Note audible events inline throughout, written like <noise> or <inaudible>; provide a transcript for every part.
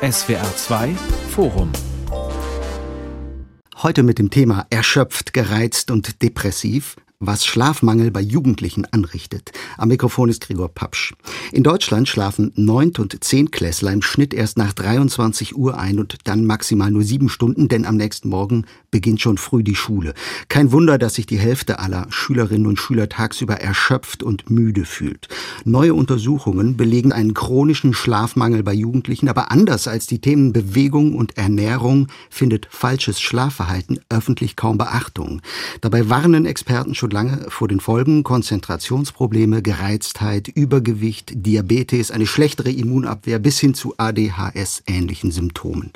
SWR 2 Forum. Heute mit dem Thema erschöpft, gereizt und depressiv was Schlafmangel bei Jugendlichen anrichtet. Am Mikrofon ist Gregor Papsch. In Deutschland schlafen Neunt- und Zehntklässler im Schnitt erst nach 23 Uhr ein und dann maximal nur sieben Stunden, denn am nächsten Morgen beginnt schon früh die Schule. Kein Wunder, dass sich die Hälfte aller Schülerinnen und Schüler tagsüber erschöpft und müde fühlt. Neue Untersuchungen belegen einen chronischen Schlafmangel bei Jugendlichen, aber anders als die Themen Bewegung und Ernährung findet falsches Schlafverhalten öffentlich kaum Beachtung. Dabei warnen Experten schon schon lange vor den Folgen Konzentrationsprobleme, Gereiztheit, Übergewicht, Diabetes, eine schlechtere Immunabwehr bis hin zu ADHS-ähnlichen Symptomen.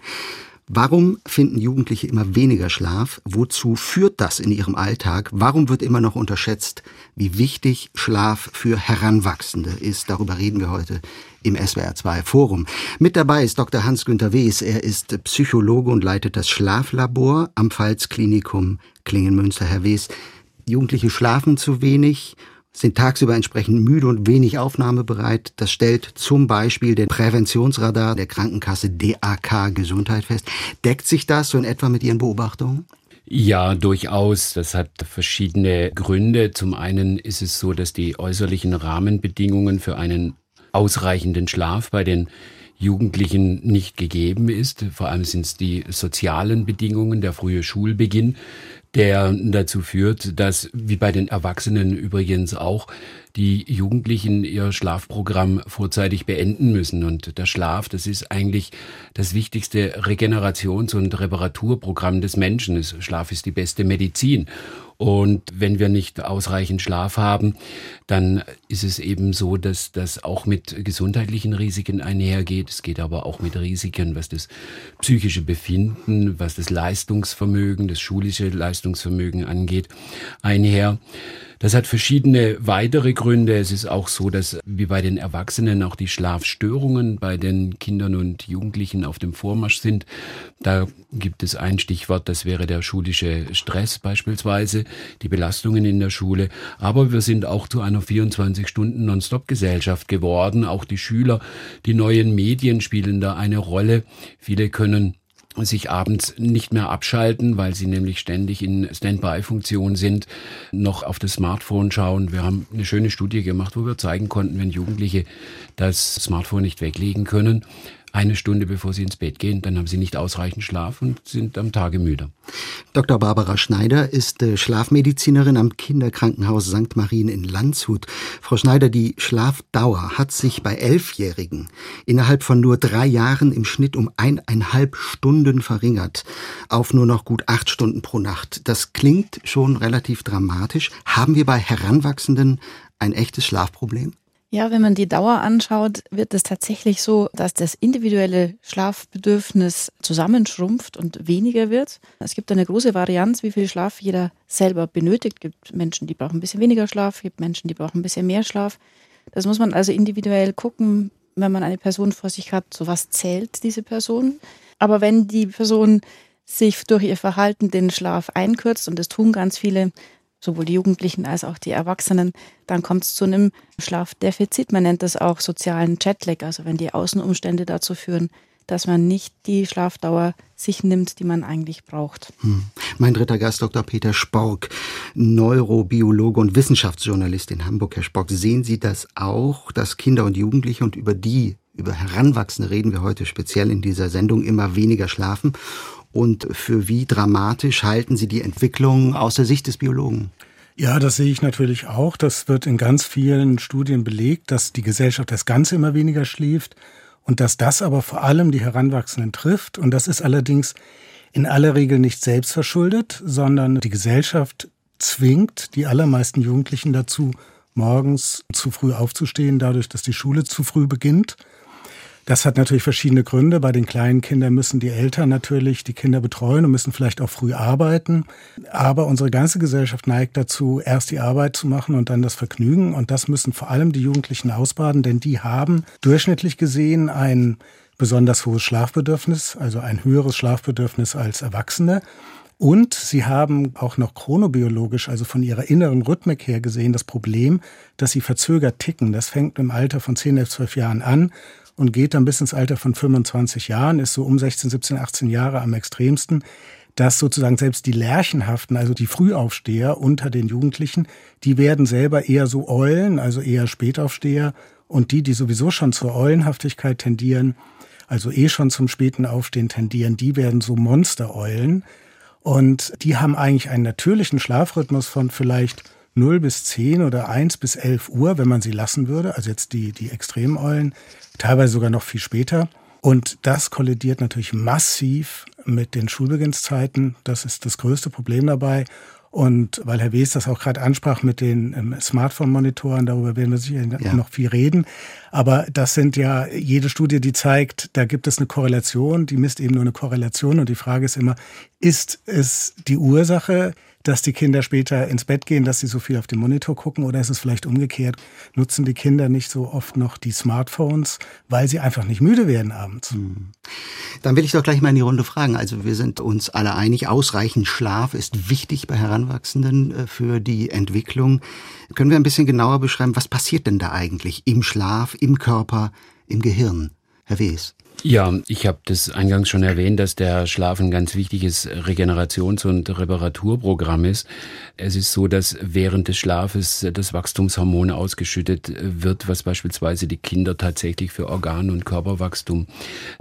Warum finden Jugendliche immer weniger Schlaf? Wozu führt das in ihrem Alltag? Warum wird immer noch unterschätzt, wie wichtig Schlaf für Heranwachsende ist? Darüber reden wir heute im SWR2 Forum. Mit dabei ist Dr. Hans-Günter Wes. Er ist Psychologe und leitet das Schlaflabor am Pfalzklinikum Klingenmünster. Herr Wes, Jugendliche schlafen zu wenig, sind tagsüber entsprechend müde und wenig aufnahmebereit. Das stellt zum Beispiel der Präventionsradar der Krankenkasse DAK Gesundheit fest. Deckt sich das so in etwa mit Ihren Beobachtungen? Ja, durchaus. Das hat verschiedene Gründe. Zum einen ist es so, dass die äußerlichen Rahmenbedingungen für einen ausreichenden Schlaf bei den Jugendlichen nicht gegeben ist. Vor allem sind es die sozialen Bedingungen, der frühe Schulbeginn, der dazu führt, dass, wie bei den Erwachsenen übrigens auch, die Jugendlichen ihr Schlafprogramm vorzeitig beenden müssen. Und der Schlaf, das ist eigentlich das wichtigste Regenerations- und Reparaturprogramm des Menschen. Schlaf ist die beste Medizin. Und wenn wir nicht ausreichend Schlaf haben, dann ist es eben so, dass das auch mit gesundheitlichen Risiken einhergeht. Es geht aber auch mit Risiken, was das psychische Befinden, was das Leistungsvermögen, das schulische Leistungsvermögen angeht, einher. Das hat verschiedene weitere Gründe. Es ist auch so, dass wie bei den Erwachsenen auch die Schlafstörungen bei den Kindern und Jugendlichen auf dem Vormarsch sind. Da gibt es ein Stichwort, das wäre der schulische Stress beispielsweise, die Belastungen in der Schule. Aber wir sind auch zu einer 24-Stunden-Non-Stop-Gesellschaft geworden. Auch die Schüler, die neuen Medien spielen da eine Rolle. Viele können sich abends nicht mehr abschalten, weil sie nämlich ständig in Standby-Funktion sind, noch auf das Smartphone schauen. Wir haben eine schöne Studie gemacht, wo wir zeigen konnten, wenn Jugendliche das Smartphone nicht weglegen können, eine Stunde bevor sie ins Bett gehen, dann haben sie nicht ausreichend Schlaf und sind am Tage müde. Dr. Barbara Schneider ist äh, Schlafmedizinerin am Kinderkrankenhaus St. Marien in Landshut. Frau Schneider, die Schlafdauer hat sich bei Elfjährigen innerhalb von nur drei Jahren im Schnitt um eineinhalb Stunden verringert, auf nur noch gut acht Stunden pro Nacht. Das klingt schon relativ dramatisch. Haben wir bei Heranwachsenden ein echtes Schlafproblem? Ja, wenn man die Dauer anschaut, wird es tatsächlich so, dass das individuelle Schlafbedürfnis zusammenschrumpft und weniger wird. Es gibt eine große Varianz, wie viel Schlaf jeder selber benötigt. Es gibt Menschen, die brauchen ein bisschen weniger Schlaf, es gibt Menschen, die brauchen ein bisschen mehr Schlaf. Das muss man also individuell gucken, wenn man eine Person vor sich hat, so was zählt diese Person. Aber wenn die Person sich durch ihr Verhalten den Schlaf einkürzt, und das tun ganz viele, sowohl die Jugendlichen als auch die Erwachsenen, dann kommt es zu einem Schlafdefizit. Man nennt das auch sozialen Jetlag, also wenn die Außenumstände dazu führen, dass man nicht die Schlafdauer sich nimmt, die man eigentlich braucht. Hm. Mein dritter Gast, Dr. Peter Spork, Neurobiologe und Wissenschaftsjournalist in Hamburg. Herr Spork, sehen Sie das auch, dass Kinder und Jugendliche und über die, über Heranwachsende reden wir heute speziell in dieser Sendung, immer weniger schlafen? Und für wie dramatisch halten Sie die Entwicklung aus der Sicht des Biologen? Ja, das sehe ich natürlich auch. Das wird in ganz vielen Studien belegt, dass die Gesellschaft das Ganze immer weniger schläft und dass das aber vor allem die Heranwachsenden trifft. Und das ist allerdings in aller Regel nicht selbst verschuldet, sondern die Gesellschaft zwingt die allermeisten Jugendlichen dazu, morgens zu früh aufzustehen, dadurch, dass die Schule zu früh beginnt. Das hat natürlich verschiedene Gründe. Bei den kleinen Kindern müssen die Eltern natürlich die Kinder betreuen und müssen vielleicht auch früh arbeiten. Aber unsere ganze Gesellschaft neigt dazu, erst die Arbeit zu machen und dann das Vergnügen. Und das müssen vor allem die Jugendlichen ausbaden, denn die haben durchschnittlich gesehen ein besonders hohes Schlafbedürfnis, also ein höheres Schlafbedürfnis als Erwachsene. Und sie haben auch noch chronobiologisch, also von ihrer inneren Rhythmik her gesehen, das Problem, dass sie verzögert ticken. Das fängt im Alter von 10, 11, 12 Jahren an und geht dann bis ins Alter von 25 Jahren, ist so um 16, 17, 18 Jahre am extremsten dass sozusagen selbst die Lerchenhaften, also die Frühaufsteher unter den Jugendlichen, die werden selber eher so Eulen, also eher Spätaufsteher. Und die, die sowieso schon zur Eulenhaftigkeit tendieren, also eh schon zum späten Aufstehen tendieren, die werden so Monstereulen. Und die haben eigentlich einen natürlichen Schlafrhythmus von vielleicht 0 bis 10 oder 1 bis 11 Uhr, wenn man sie lassen würde. Also jetzt die, die Extremeulen, teilweise sogar noch viel später. Und das kollidiert natürlich massiv mit den Schulbeginnszeiten. Das ist das größte Problem dabei. Und weil Herr Wes das auch gerade ansprach mit den ähm, Smartphone-Monitoren, darüber werden wir sicher ja. noch viel reden. Aber das sind ja jede Studie, die zeigt, da gibt es eine Korrelation, die misst eben nur eine Korrelation. Und die Frage ist immer, ist es die Ursache, dass die Kinder später ins Bett gehen, dass sie so viel auf den Monitor gucken? Oder ist es vielleicht umgekehrt? Nutzen die Kinder nicht so oft noch die Smartphones, weil sie einfach nicht müde werden abends? Hm. Dann will ich doch gleich mal in die Runde fragen. Also wir sind uns alle einig, ausreichend Schlaf ist wichtig bei Heranwachsenden äh, für die Entwicklung. Können wir ein bisschen genauer beschreiben, was passiert denn da eigentlich im Schlaf, im Körper, im Gehirn? Herr Wes. Ja, ich habe das eingangs schon erwähnt, dass der Schlaf ein ganz wichtiges Regenerations- und Reparaturprogramm ist. Es ist so, dass während des Schlafes das Wachstumshormon ausgeschüttet wird, was beispielsweise die Kinder tatsächlich für Organ- und Körperwachstum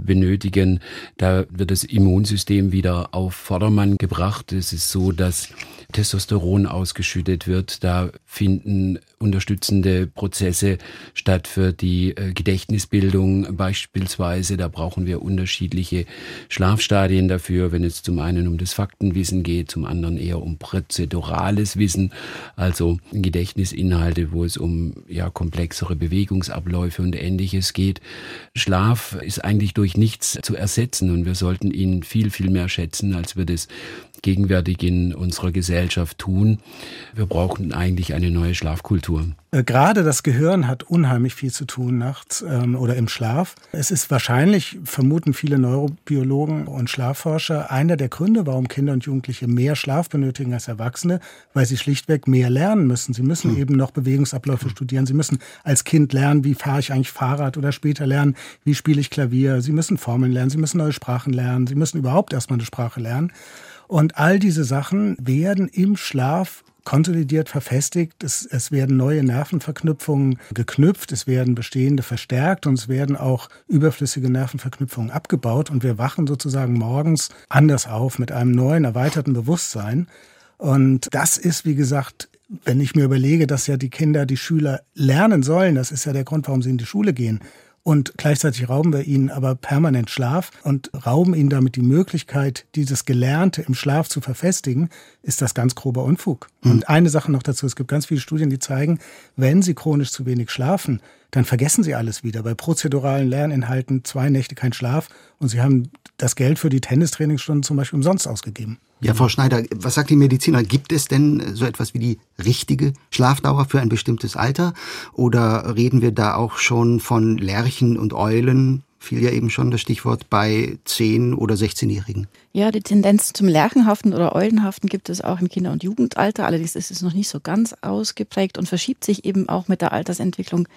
benötigen. Da wird das Immunsystem wieder auf Vordermann gebracht. Es ist so, dass Testosteron ausgeschüttet wird. Da finden unterstützende Prozesse statt für die äh, Gedächtnisbildung beispielsweise. Da brauchen wir unterschiedliche Schlafstadien dafür, wenn es zum einen um das Faktenwissen geht, zum anderen eher um prozedurales Wissen, also Gedächtnisinhalte, wo es um ja komplexere Bewegungsabläufe und ähnliches geht. Schlaf ist eigentlich durch nichts zu ersetzen und wir sollten ihn viel, viel mehr schätzen, als wir das gegenwärtig in unserer Gesellschaft tun. Wir brauchen eigentlich eine neue Schlafkultur. Äh, gerade das Gehirn hat unheimlich viel zu tun nachts ähm, oder im Schlaf. Es ist wahrscheinlich, vermuten viele Neurobiologen und Schlafforscher, einer der Gründe, warum Kinder und Jugendliche mehr Schlaf benötigen als Erwachsene, weil sie schlichtweg mehr lernen müssen. Sie müssen hm. eben noch Bewegungsabläufe hm. studieren. Sie müssen als Kind lernen, wie fahre ich eigentlich Fahrrad oder später lernen, wie spiele ich Klavier. Sie müssen Formeln lernen, sie müssen neue Sprachen lernen, sie müssen überhaupt erstmal eine Sprache lernen. Und all diese Sachen werden im Schlaf konsolidiert, verfestigt. Es, es, werden neue Nervenverknüpfungen geknüpft, es werden bestehende verstärkt und es werden auch überflüssige Nervenverknüpfungen abgebaut. Und wir wachen sozusagen morgens anders auf mit einem neuen, erweiterten Bewusstsein. Und das ist, wie gesagt, wenn ich mir überlege, dass ja die Kinder, die Schüler lernen sollen, das ist ja der Grund, warum sie in die Schule gehen, und gleichzeitig rauben wir ihnen aber permanent Schlaf und rauben ihnen damit die Möglichkeit, dieses Gelernte im Schlaf zu verfestigen, ist das ganz grober Unfug. Mhm. Und eine Sache noch dazu, es gibt ganz viele Studien, die zeigen, wenn sie chronisch zu wenig schlafen, dann vergessen sie alles wieder. Bei prozeduralen Lerninhalten zwei Nächte kein Schlaf und sie haben das Geld für die Tennistrainingsstunden zum Beispiel umsonst ausgegeben. Ja, Frau Schneider, was sagt die Mediziner? Gibt es denn so etwas wie die richtige Schlafdauer für ein bestimmtes Alter? Oder reden wir da auch schon von Lerchen und Eulen? Fiel ja eben schon das Stichwort bei 10- oder 16-Jährigen. Ja, die Tendenz zum Lerchenhaften oder Eulenhaften gibt es auch im Kinder- und Jugendalter. Allerdings ist es noch nicht so ganz ausgeprägt und verschiebt sich eben auch mit der Altersentwicklung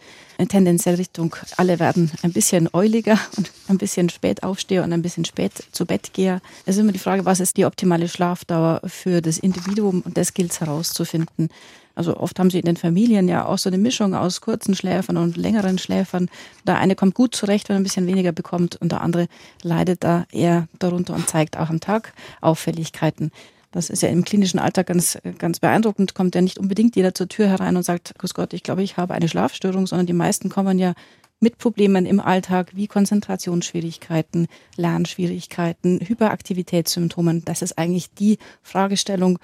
tendenziell Richtung, alle werden ein bisschen euliger <laughs> und ein bisschen spät aufsteher und ein bisschen spät zu Bett gehe. Es ist immer die Frage, was ist die optimale Schlafdauer für das Individuum und das gilt es herauszufinden. Also oft haben sie in den Familien ja auch so eine Mischung aus kurzen Schläfern und längeren Schläfern. Der eine kommt gut zurecht, wenn er ein bisschen weniger bekommt und der andere leidet da eher darunter und zeigt auch am Tag Auffälligkeiten. Das ist ja im klinischen Alltag ganz, ganz beeindruckend. Kommt ja nicht unbedingt jeder zur Tür herein und sagt, Grüß Gott, ich glaube, ich habe eine Schlafstörung, sondern die meisten kommen ja mit Problemen im Alltag wie Konzentrationsschwierigkeiten, Lernschwierigkeiten, Hyperaktivitätssymptomen. Das ist eigentlich die Fragestellung,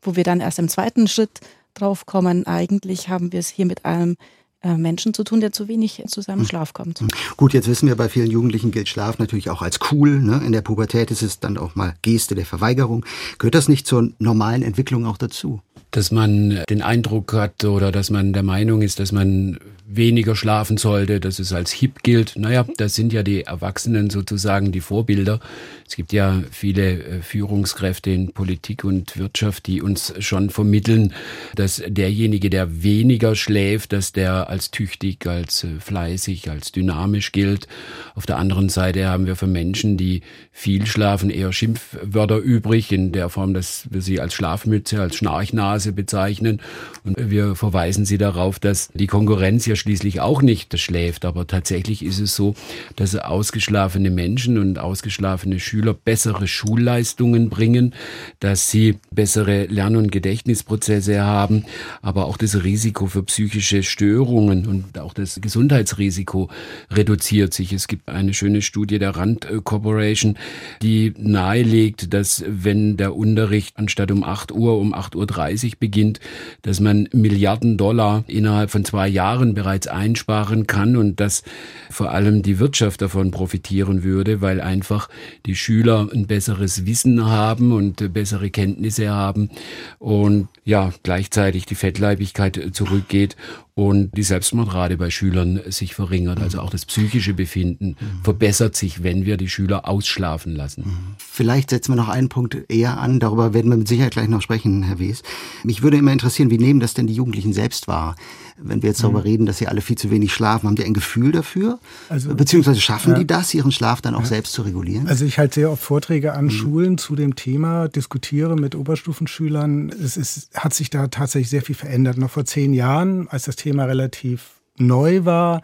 wo wir dann erst im zweiten Schritt drauf kommen, eigentlich haben wir es hier mit einem äh, Menschen zu tun, der zu wenig zu seinem hm. Schlaf kommt. Hm. Gut, jetzt wissen wir, bei vielen Jugendlichen gilt Schlaf natürlich auch als cool. Ne? In der Pubertät ist es dann auch mal Geste der Verweigerung. Gehört das nicht zur normalen Entwicklung auch dazu? Dass man den Eindruck hat oder dass man der Meinung ist, dass man weniger schlafen sollte, dass es als hip gilt. Naja, das sind ja die Erwachsenen sozusagen die Vorbilder. Es gibt ja viele äh, Führungskräfte in Politik und Wirtschaft, die uns schon vermitteln, dass derjenige, der weniger schläft, dass der als tüchtig, als äh, fleißig, als dynamisch gilt. Auf der anderen Seite haben wir für Menschen, die viel schlafen, eher Schimpfwörter übrig, in der Form, dass wir sie als Schlafmütze, als Schnarchnase bezeichnen. Und wir verweisen sie darauf, dass die Konkurrenz ja schließlich auch nicht schläft. Aber tatsächlich ist es so, dass ausgeschlafene Menschen und ausgeschlafene Schüler bessere Schulleistungen bringen, dass sie bessere Lern- und Gedächtnisprozesse haben, aber auch das Risiko für psychische Störungen und auch das Gesundheitsrisiko reduziert sich. Es gibt eine schöne Studie der Rand Corporation, die nahelegt, dass wenn der Unterricht anstatt um 8 Uhr um 8.30 Uhr beginnt, dass man Milliarden Dollar innerhalb von zwei Jahren bereits einsparen kann und dass vor allem die Wirtschaft davon profitieren würde, weil einfach die Schüler ein besseres Wissen haben und bessere Kenntnisse haben und ja, gleichzeitig die Fettleibigkeit zurückgeht und die Selbstmordrate bei Schülern sich verringert. Also auch das psychische Befinden verbessert sich, wenn wir die Schüler ausschlafen lassen. Vielleicht setzen wir noch einen Punkt eher an. Darüber werden wir mit Sicherheit gleich noch sprechen, Herr Wies. Mich würde immer interessieren, wie nehmen das denn die Jugendlichen selbst wahr? Wenn wir jetzt darüber mhm. reden, dass sie alle viel zu wenig schlafen, haben die ein Gefühl dafür? Also, Beziehungsweise schaffen ja. die das, ihren Schlaf dann auch ja. selbst zu regulieren? Also ich halte sehr oft Vorträge an mhm. Schulen zu dem Thema, diskutiere mit Oberstufenschülern. Es ist, hat sich da tatsächlich sehr viel verändert. Noch vor zehn Jahren, als das Thema relativ neu war,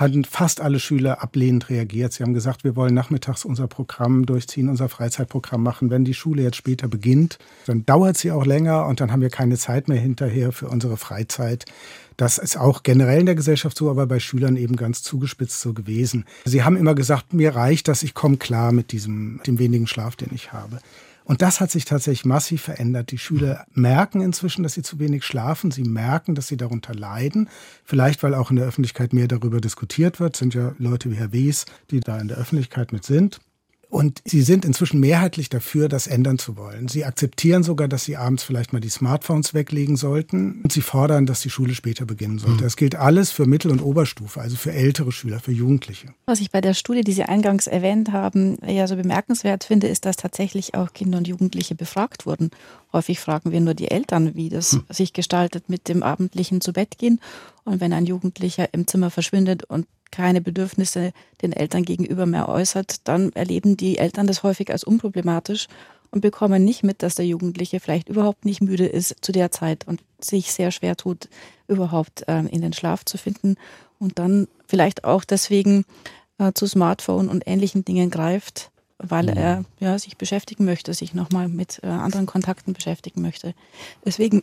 hatten fast alle Schüler ablehnend reagiert. Sie haben gesagt, wir wollen nachmittags unser Programm durchziehen, unser Freizeitprogramm machen. Wenn die Schule jetzt später beginnt, dann dauert sie auch länger und dann haben wir keine Zeit mehr hinterher für unsere Freizeit. Das ist auch generell in der Gesellschaft so, aber bei Schülern eben ganz zugespitzt so gewesen. Sie haben immer gesagt, mir reicht das, ich komme klar mit diesem, dem wenigen Schlaf, den ich habe. Und das hat sich tatsächlich massiv verändert. Die Schüler merken inzwischen, dass sie zu wenig schlafen. Sie merken, dass sie darunter leiden. Vielleicht, weil auch in der Öffentlichkeit mehr darüber diskutiert wird. Sind ja Leute wie Herr Wies, die da in der Öffentlichkeit mit sind. Und sie sind inzwischen mehrheitlich dafür, das ändern zu wollen. Sie akzeptieren sogar, dass sie abends vielleicht mal die Smartphones weglegen sollten. Und sie fordern, dass die Schule später beginnen sollte. Mhm. Das gilt alles für Mittel- und Oberstufe, also für ältere Schüler, für Jugendliche. Was ich bei der Studie, die Sie eingangs erwähnt haben, ja so bemerkenswert finde, ist, dass tatsächlich auch Kinder und Jugendliche befragt wurden. Häufig fragen wir nur die Eltern, wie das hm. sich gestaltet mit dem abendlichen Zubettgehen. Und wenn ein Jugendlicher im Zimmer verschwindet und keine Bedürfnisse den Eltern gegenüber mehr äußert, dann erleben die Eltern das häufig als unproblematisch und bekommen nicht mit, dass der Jugendliche vielleicht überhaupt nicht müde ist zu der Zeit und sich sehr schwer tut, überhaupt äh, in den Schlaf zu finden und dann vielleicht auch deswegen äh, zu Smartphone und ähnlichen Dingen greift, weil mhm. er ja, sich beschäftigen möchte, sich nochmal mit äh, anderen Kontakten beschäftigen möchte. Deswegen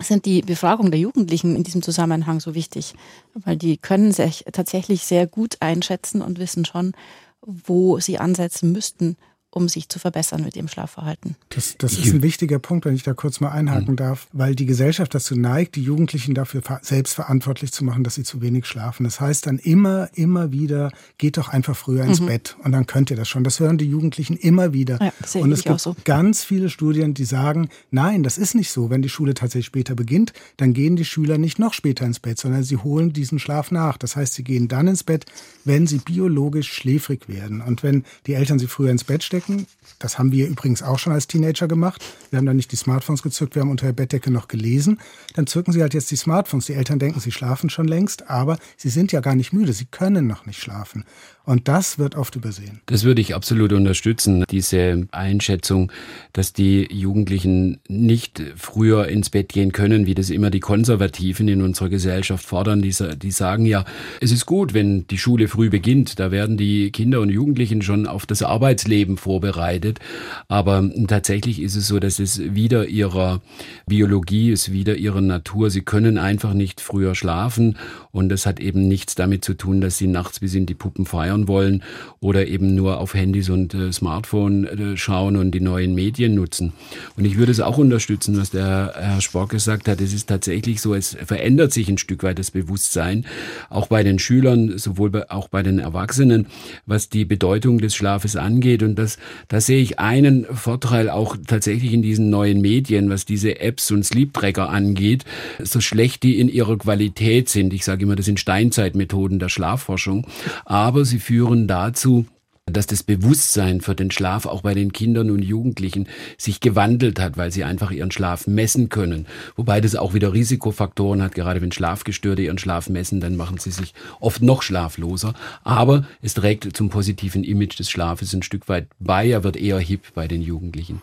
sind die Befragungen der Jugendlichen in diesem Zusammenhang so wichtig, weil die können sich tatsächlich sehr gut einschätzen und wissen schon, wo sie ansetzen müssten, um sich zu verbessern mit ihrem Schlafverhalten. Das, das ist ein wichtiger Punkt, wenn ich da kurz mal einhaken mhm. darf, weil die Gesellschaft dazu neigt, die Jugendlichen dafür selbst verantwortlich zu machen, dass sie zu wenig schlafen. Das heißt dann immer, immer wieder, geht doch einfach früher ins mhm. Bett und dann könnt ihr das schon. Das hören die Jugendlichen immer wieder. Ja, und es gibt so. ganz viele Studien, die sagen, nein, das ist nicht so. Wenn die Schule tatsächlich später beginnt, dann gehen die Schüler nicht noch später ins Bett, sondern sie holen diesen Schlaf nach. Das heißt, sie gehen dann ins Bett, wenn sie biologisch schläfrig werden. Und wenn die Eltern sie früher ins Bett stecken, stecken. Das haben wir übrigens auch schon als Teenager gemacht. Wir haben dann nicht die Smartphones gezückt, wir haben unter der Bettdecke noch gelesen. Dann zücken sie halt jetzt die Smartphones. Die Eltern denken, sie schlafen schon längst, aber sie sind ja gar nicht müde, sie können noch nicht schlafen. Und das wird oft übersehen. Das würde ich absolut unterstützen, diese Einschätzung, dass die Jugendlichen nicht früher ins Bett gehen können, wie das immer die Konservativen in unserer Gesellschaft fordern. Die, die sagen ja, es ist gut, wenn die Schule früh beginnt. Da werden die Kinder und Jugendlichen schon auf das Arbeitsleben vorbereitet. Aber tatsächlich ist es so, dass es wieder ihrer Biologie ist, wieder ihrer Natur. Sie können einfach nicht früher schlafen. Und das hat eben nichts damit zu tun, dass sie nachts bis in die Puppen feiern lernen wollen oder eben nur auf Handys und äh, Smartphone äh, schauen und die neuen Medien nutzen. Und ich würde es auch unterstützen, was der Herr Spork gesagt hat. Es ist tatsächlich so, es verändert sich ein Stück weit das Bewusstsein, auch bei den Schülern, sowohl bei, auch bei den Erwachsenen, was die Bedeutung des Schlafes angeht. Und das. Da sehe ich einen Vorteil auch tatsächlich in diesen neuen Medien, was diese Apps und Sleep Tracker angeht, so schlecht die in ihrer Qualität sind. Ich sage immer, das sind Steinzeitmethoden der Schlafforschung, aber sie führen dazu, dass das Bewusstsein für den Schlaf auch bei den Kindern und Jugendlichen sich gewandelt hat, weil sie einfach ihren Schlaf messen können. Wobei das auch wieder Risikofaktoren hat. Gerade wenn Schlafgestörte ihren Schlaf messen, dann machen sie sich oft noch schlafloser. Aber es trägt zum positiven Image des Schlafes ein Stück weit bei. Er wird eher hip bei den Jugendlichen.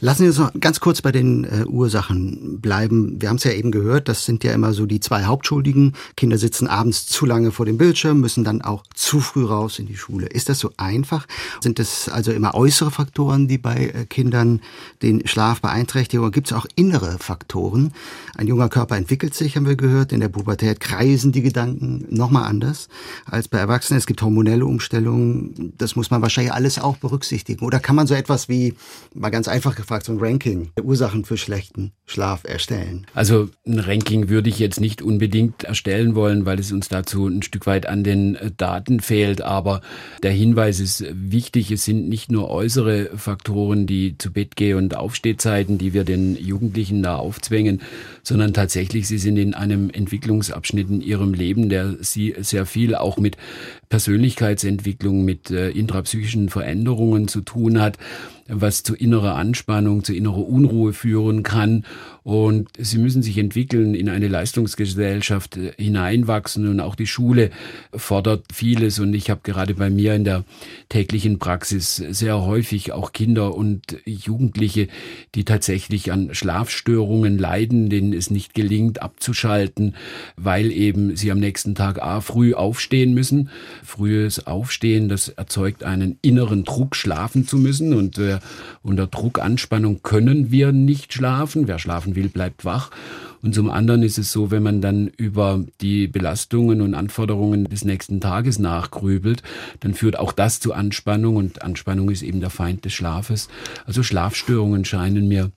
Lassen Sie uns noch ganz kurz bei den äh, Ursachen bleiben. Wir haben es ja eben gehört, das sind ja immer so die zwei Hauptschuldigen. Kinder sitzen abends zu lange vor dem Bildschirm, müssen dann auch zu früh raus in die Schule. Ist das so einfach? Sind es also immer äußere Faktoren, die bei äh, Kindern den Schlaf beeinträchtigen? Oder gibt es auch innere Faktoren? Ein junger Körper entwickelt sich, haben wir gehört. In der Pubertät kreisen die Gedanken nochmal anders als bei Erwachsenen. Es gibt hormonelle Umstellungen. Das muss man wahrscheinlich alles auch berücksichtigen. Oder kann man so etwas wie, mal ganz einfach gefragt, so ein Ranking der Ursachen für schlechten Schlaf erstellen? Also ein Ranking würde ich jetzt nicht unbedingt erstellen wollen, weil es uns dazu ein Stück weit an den Daten fehlt. Aber der Hinweis ist wichtig. Es sind nicht nur äußere Faktoren, die zu Bettgeh- und Aufstehzeiten, die wir den Jugendlichen da aufzwängen, sondern tatsächlich sie sind in einem Entwicklungsabschnitt in ihrem Leben, der sie sehr viel auch mit Persönlichkeitsentwicklung, mit äh, intrapsychischen Veränderungen zu tun hat was zu innerer Anspannung, zu innerer Unruhe führen kann. Und sie müssen sich entwickeln, in eine Leistungsgesellschaft äh, hineinwachsen und auch die Schule fordert vieles. Und ich habe gerade bei mir in der täglichen Praxis sehr häufig auch Kinder und Jugendliche, die tatsächlich an Schlafstörungen leiden, denen es nicht gelingt abzuschalten, weil eben sie am nächsten Tag A früh aufstehen müssen. Frühes Aufstehen, das erzeugt einen inneren Druck, schlafen zu müssen. Und äh, unter Druck, Anspannung können wir nicht schlafen. Wer schlafen will, bleibt wach. Und zum anderen ist es so, wenn man dann über die Belastungen und Anforderungen des nächsten Tages nachgrübelt, dann führt auch das zu Anspannung und Anspannung ist eben der Feind des Schlafes. Also Schlafstörungen scheinen mir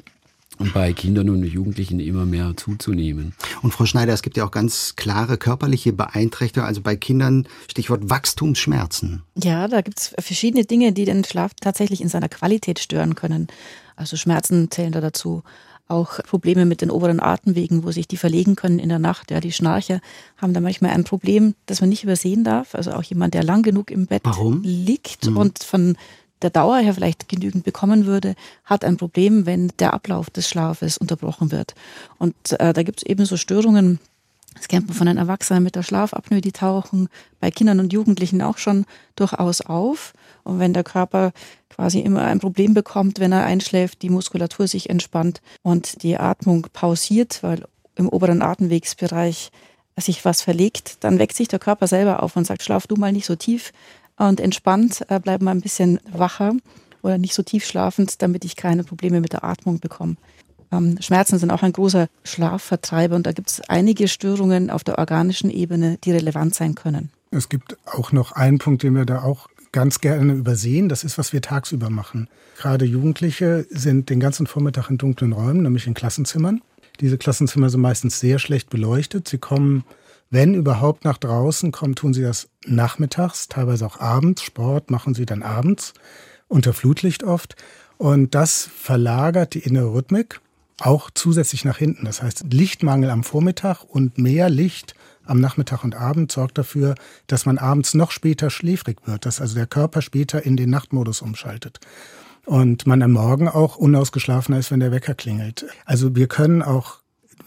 bei Kindern und Jugendlichen immer mehr zuzunehmen. Und Frau Schneider, es gibt ja auch ganz klare körperliche Beeinträchtigungen, also bei Kindern Stichwort Wachstumsschmerzen. Ja, da gibt es verschiedene Dinge, die den Schlaf tatsächlich in seiner Qualität stören können. Also Schmerzen zählen da dazu. Auch Probleme mit den oberen Atemwegen, wo sich die verlegen können in der Nacht. Ja, die Schnarcher haben da manchmal ein Problem, das man nicht übersehen darf. Also auch jemand, der lang genug im Bett Warum? liegt mhm. und von der Dauer her vielleicht genügend bekommen würde, hat ein Problem, wenn der Ablauf des Schlafes unterbrochen wird. Und äh, da gibt es eben so Störungen, das kennt man von den Erwachsenen mit der Schlafapnoe, die tauchen bei Kindern und Jugendlichen auch schon durchaus auf. Und wenn der Körper quasi immer ein Problem bekommt, wenn er einschläft, die Muskulatur sich entspannt und die Atmung pausiert, weil im oberen Atemwegsbereich sich was verlegt, dann weckt sich der Körper selber auf und sagt, schlaf du mal nicht so tief, und entspannt, äh, bleiben wir ein bisschen wacher oder nicht so tief schlafend, damit ich keine Probleme mit der Atmung bekomme. Ähm, Schmerzen sind auch ein großer Schlafvertreiber und da gibt es einige Störungen auf der organischen Ebene, die relevant sein können. Es gibt auch noch einen Punkt, den wir da auch ganz gerne übersehen. Das ist, was wir tagsüber machen. Gerade Jugendliche sind den ganzen Vormittag in dunklen Räumen, nämlich in Klassenzimmern. Diese Klassenzimmer sind meistens sehr schlecht beleuchtet. Sie kommen wenn überhaupt nach draußen kommen, tun sie das nachmittags, teilweise auch abends. Sport machen sie dann abends, unter Flutlicht oft. Und das verlagert die innere Rhythmik auch zusätzlich nach hinten. Das heißt, Lichtmangel am Vormittag und mehr Licht am Nachmittag und Abend sorgt dafür, dass man abends noch später schläfrig wird, dass also der Körper später in den Nachtmodus umschaltet. Und man am Morgen auch unausgeschlafener ist, wenn der Wecker klingelt. Also wir können auch